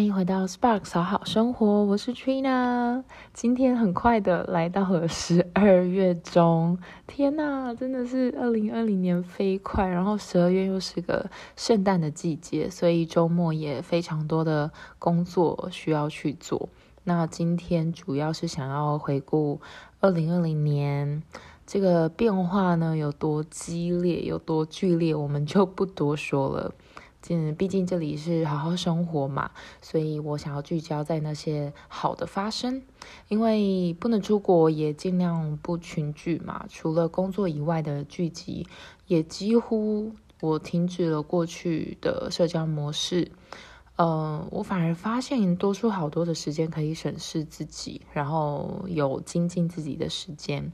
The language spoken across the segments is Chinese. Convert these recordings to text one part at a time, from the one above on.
欢迎回到 Spark 扫好生活，我是 Trina。今天很快的来到了十二月中，天呐，真的是二零二零年飞快。然后十二月又是个圣诞的季节，所以周末也非常多的工作需要去做。那今天主要是想要回顾二零二零年这个变化呢有多激烈、有多剧烈，我们就不多说了。嗯，毕竟这里是好好生活嘛，所以我想要聚焦在那些好的发生。因为不能出国，也尽量不群聚嘛。除了工作以外的聚集，也几乎我停止了过去的社交模式。嗯，我反而发现多出好多的时间可以审视自己，然后有精进自己的时间。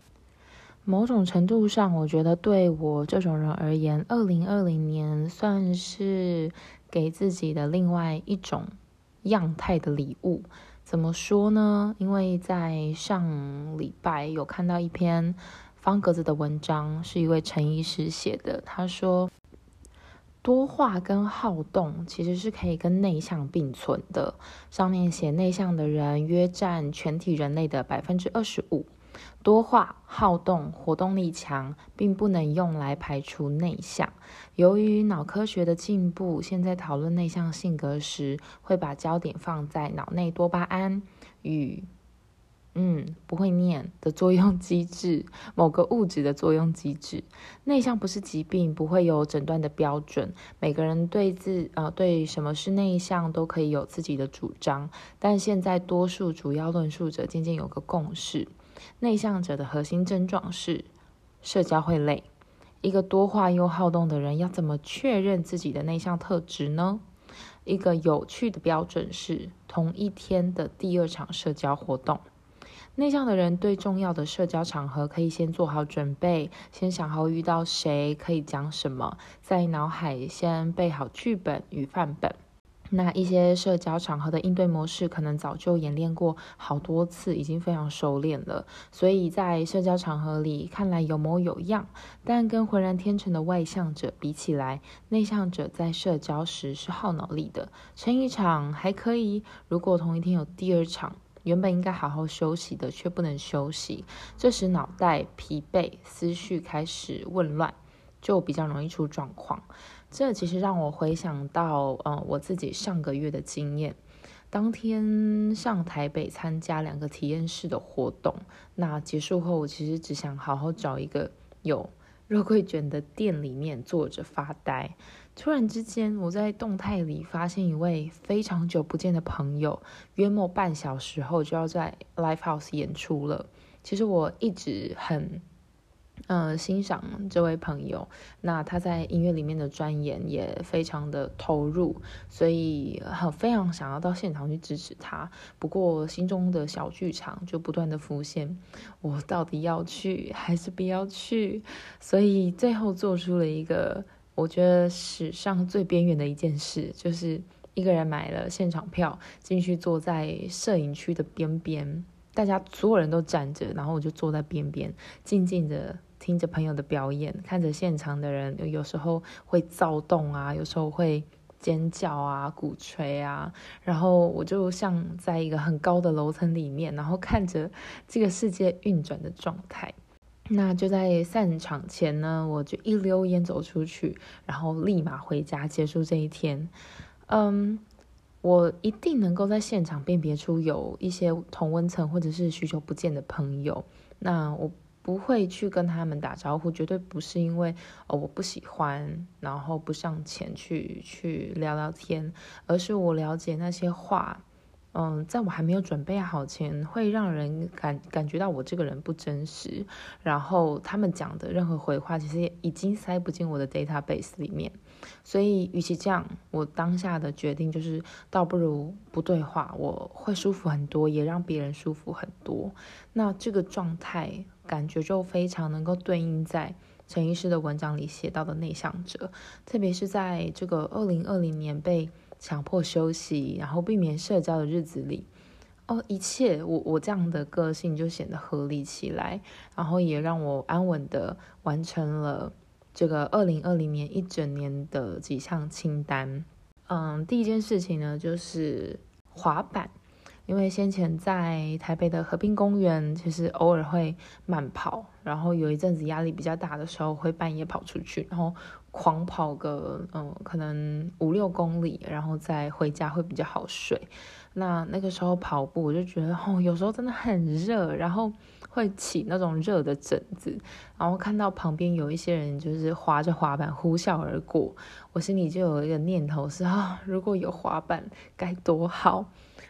某种程度上，我觉得对我这种人而言，二零二零年算是给自己的另外一种样态的礼物。怎么说呢？因为在上礼拜有看到一篇方格子的文章，是一位陈医师写的。他说，多话跟好动其实是可以跟内向并存的。上面写，内向的人约占全体人类的百分之二十五。多话、好动、活动力强，并不能用来排除内向。由于脑科学的进步，现在讨论内向性格时，会把焦点放在脑内多巴胺与嗯不会念的作用机制，某个物质的作用机制。内向不是疾病，不会有诊断的标准。每个人对自呃对什么是内向都可以有自己的主张，但现在多数主要论述者渐渐有个共识。内向者的核心症状是社交会累。一个多话又好动的人要怎么确认自己的内向特质呢？一个有趣的标准是同一天的第二场社交活动。内向的人对重要的社交场合可以先做好准备，先想好遇到谁可以讲什么，在脑海先备好剧本与范本。那一些社交场合的应对模式，可能早就演练过好多次，已经非常熟练了。所以在社交场合里，看来有模有样。但跟浑然天成的外向者比起来，内向者在社交时是耗脑力的。撑一场还可以，如果同一天有第二场，原本应该好好休息的，却不能休息，这时脑袋疲惫，思绪开始混乱，就比较容易出状况。这其实让我回想到，嗯，我自己上个月的经验。当天上台北参加两个体验式的活动，那结束后，我其实只想好好找一个有肉桂卷的店里面坐着发呆。突然之间，我在动态里发现一位非常久不见的朋友，约莫半小时后就要在 l i f e House 演出了。其实我一直很。嗯，欣赏这位朋友，那他在音乐里面的钻研也非常的投入，所以很非常想要到现场去支持他。不过心中的小剧场就不断的浮现，我到底要去还是不要去？所以最后做出了一个我觉得史上最边缘的一件事，就是一个人买了现场票进去坐在摄影区的边边，大家所有人都站着，然后我就坐在边边，静静的。听着朋友的表演，看着现场的人，有时候会躁动啊，有时候会尖叫啊、鼓吹啊，然后我就像在一个很高的楼层里面，然后看着这个世界运转的状态。那就在散场前呢，我就一溜烟走出去，然后立马回家结束这一天。嗯，我一定能够在现场辨别出有一些同温层或者是许久不见的朋友。那我。不会去跟他们打招呼，绝对不是因为哦我不喜欢，然后不上前去去聊聊天，而是我了解那些话，嗯，在我还没有准备好前，会让人感感觉到我这个人不真实，然后他们讲的任何回话，其实也已经塞不进我的 database 里面，所以与其这样，我当下的决定就是，倒不如不对话，我会舒服很多，也让别人舒服很多，那这个状态。感觉就非常能够对应在陈医师的文章里写到的内向者，特别是在这个二零二零年被强迫休息，然后避免社交的日子里，哦，一切我我这样的个性就显得合理起来，然后也让我安稳的完成了这个二零二零年一整年的几项清单。嗯，第一件事情呢，就是滑板。因为先前在台北的和平公园，其实偶尔会慢跑，然后有一阵子压力比较大的时候，会半夜跑出去，然后狂跑个嗯，可能五六公里，然后再回家会比较好睡。那那个时候跑步，我就觉得哦，有时候真的很热，然后会起那种热的疹子，然后看到旁边有一些人就是滑着滑板呼啸而过，我心里就有一个念头是啊，如果有滑板该多好。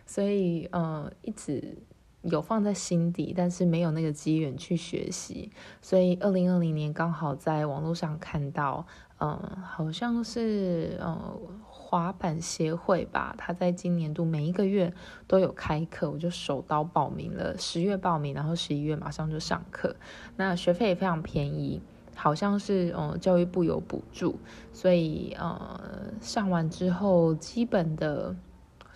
所以，呃，一直有放在心底，但是没有那个机缘去学习。所以，二零二零年刚好在网络上看到，嗯，好像是呃滑板协会吧，他在今年度每一个月都有开课，我就手刀报名了。十月报名，然后十一月马上就上课。那学费也非常便宜，好像是嗯教育部有补助，所以呃上完之后基本的。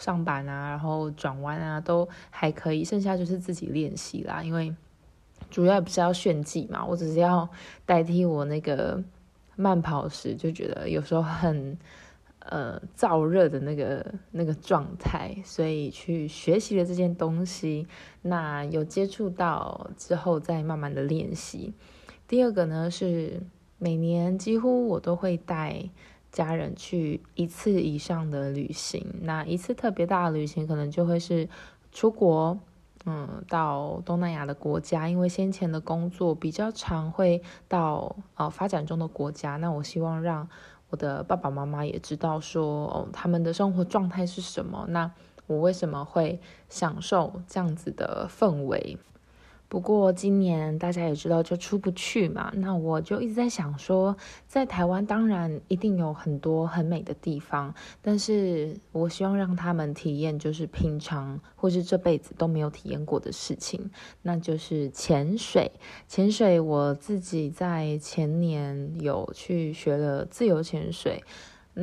上板啊，然后转弯啊，都还可以，剩下就是自己练习啦。因为主要不是要炫技嘛，我只是要代替我那个慢跑时就觉得有时候很呃燥热的那个那个状态，所以去学习了这件东西。那有接触到之后，再慢慢的练习。第二个呢是每年几乎我都会带。家人去一次以上的旅行，那一次特别大的旅行可能就会是出国，嗯，到东南亚的国家，因为先前的工作比较常会到呃发展中的国家，那我希望让我的爸爸妈妈也知道说，哦，他们的生活状态是什么，那我为什么会享受这样子的氛围。不过今年大家也知道就出不去嘛，那我就一直在想说，在台湾当然一定有很多很美的地方，但是我希望让他们体验就是平常或是这辈子都没有体验过的事情，那就是潜水。潜水我自己在前年有去学了自由潜水。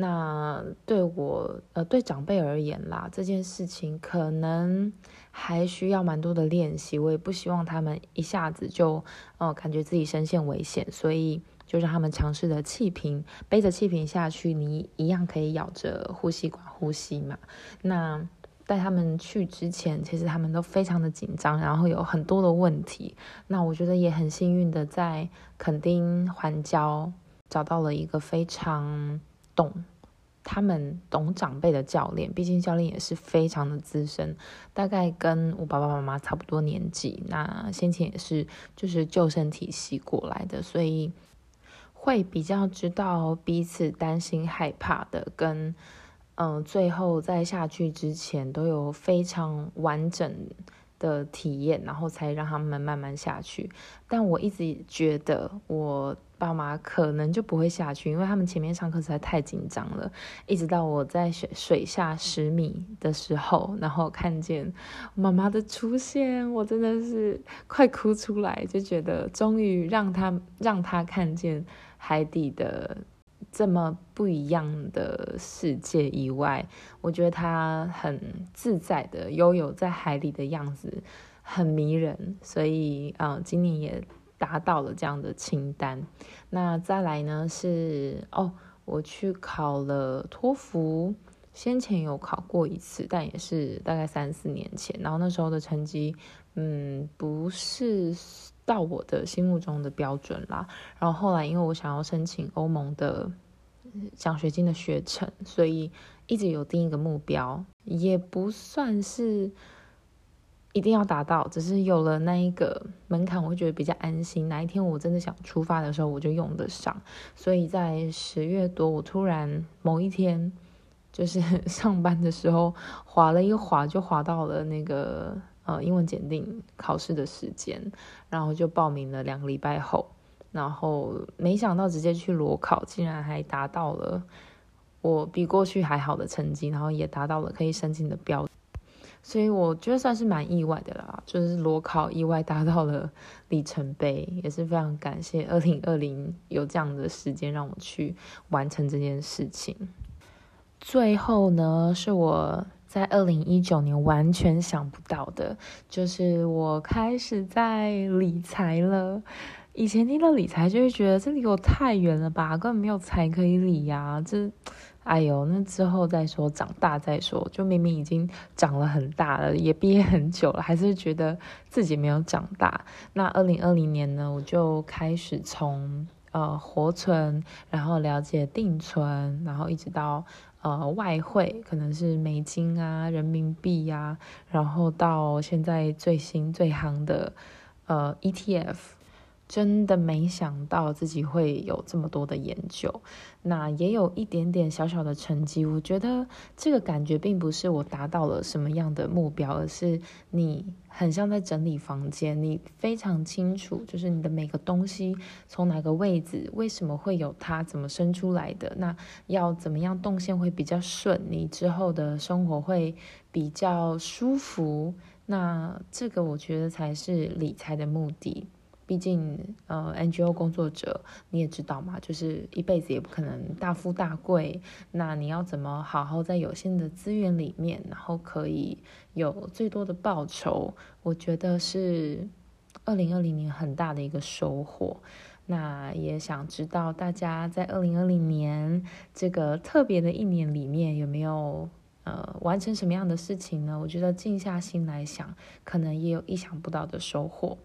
那对我呃对长辈而言啦，这件事情可能还需要蛮多的练习。我也不希望他们一下子就呃感觉自己身陷危险，所以就让他们尝试的气瓶，背着气瓶下去，你一样可以咬着呼吸管呼吸嘛。那带他们去之前，其实他们都非常的紧张，然后有很多的问题。那我觉得也很幸运的在垦丁环礁找到了一个非常。懂他们懂长辈的教练，毕竟教练也是非常的资深，大概跟我爸爸妈妈差不多年纪。那先前也是就是救生体系过来的，所以会比较知道彼此担心害怕的，跟嗯最后在下去之前都有非常完整的体验，然后才让他们慢慢下去。但我一直觉得我。爸妈可能就不会下去，因为他们前面上课实在太紧张了。一直到我在水水下十米的时候，然后看见妈妈的出现，我真的是快哭出来，就觉得终于让他让他看见海底的这么不一样的世界以外，我觉得他很自在的悠游在海里的样子很迷人，所以啊，今年也。达到了这样的清单，那再来呢是哦，我去考了托福，先前有考过一次，但也是大概三四年前，然后那时候的成绩，嗯，不是到我的心目中的标准啦。然后后来因为我想要申请欧盟的奖学金的学程，所以一直有定一个目标，也不算是。一定要达到，只是有了那一个门槛，我会觉得比较安心。哪一天我真的想出发的时候，我就用得上。所以在十月多，我突然某一天就是 上班的时候，滑了一滑，就滑到了那个呃英文检定考试的时间，然后就报名了两个礼拜后，然后没想到直接去裸考，竟然还达到了我比过去还好的成绩，然后也达到了可以申请的标。所以我觉得算是蛮意外的啦，就是裸考意外达到了里程碑，也是非常感谢二零二零有这样的时间让我去完成这件事情。最后呢，是我在二零一九年完全想不到的，就是我开始在理财了。以前听到理财就会觉得这离我太远了吧，根本没有财可以理呀，这。哎呦，那之后再说，长大再说。就明明已经长了很大了，也毕业很久了，还是觉得自己没有长大。那二零二零年呢，我就开始从呃活存，然后了解定存，然后一直到呃外汇，可能是美金啊、人民币呀，然后到现在最新最夯的呃 ETF。真的没想到自己会有这么多的研究，那也有一点点小小的成绩。我觉得这个感觉并不是我达到了什么样的目标，而是你很像在整理房间，你非常清楚，就是你的每个东西从哪个位置，为什么会有它，怎么生出来的，那要怎么样动线会比较顺，你之后的生活会比较舒服。那这个我觉得才是理财的目的。毕竟，呃，NGO 工作者你也知道嘛，就是一辈子也不可能大富大贵。那你要怎么好好在有限的资源里面，然后可以有最多的报酬？我觉得是二零二零年很大的一个收获。那也想知道大家在二零二零年这个特别的一年里面有没有呃完成什么样的事情呢？我觉得静下心来想，可能也有意想不到的收获。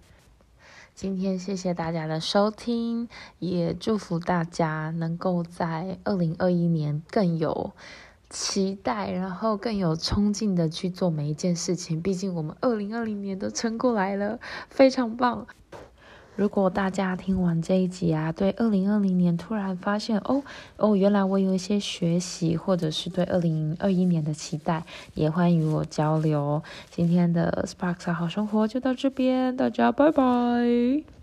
今天谢谢大家的收听，也祝福大家能够在二零二一年更有期待，然后更有冲劲的去做每一件事情。毕竟我们二零二零年都撑过来了，非常棒。如果大家听完这一集啊，对二零二零年突然发现哦哦，原来我有一些学习，或者是对二零二一年的期待，也欢迎与我交流。今天的 Sparks 好生活就到这边，大家拜拜。